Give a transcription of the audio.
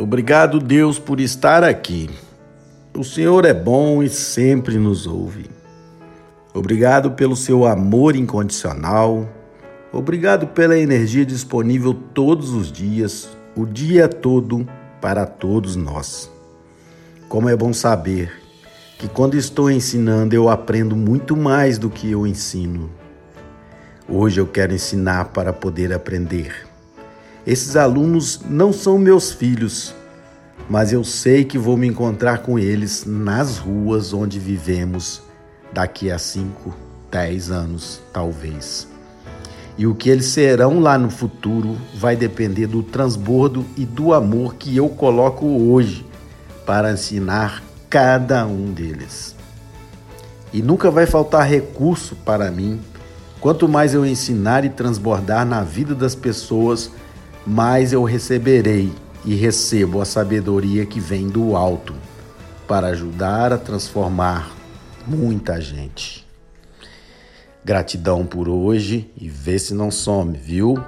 Obrigado, Deus, por estar aqui. O Senhor é bom e sempre nos ouve. Obrigado pelo seu amor incondicional. Obrigado pela energia disponível todos os dias, o dia todo, para todos nós. Como é bom saber que quando estou ensinando eu aprendo muito mais do que eu ensino. Hoje eu quero ensinar para poder aprender. Esses alunos não são meus filhos, mas eu sei que vou me encontrar com eles nas ruas onde vivemos daqui a 5, 10 anos, talvez. E o que eles serão lá no futuro vai depender do transbordo e do amor que eu coloco hoje para ensinar cada um deles. E nunca vai faltar recurso para mim. Quanto mais eu ensinar e transbordar na vida das pessoas, mais eu receberei e recebo a sabedoria que vem do alto para ajudar a transformar muita gente. Gratidão por hoje e vê se não some, viu?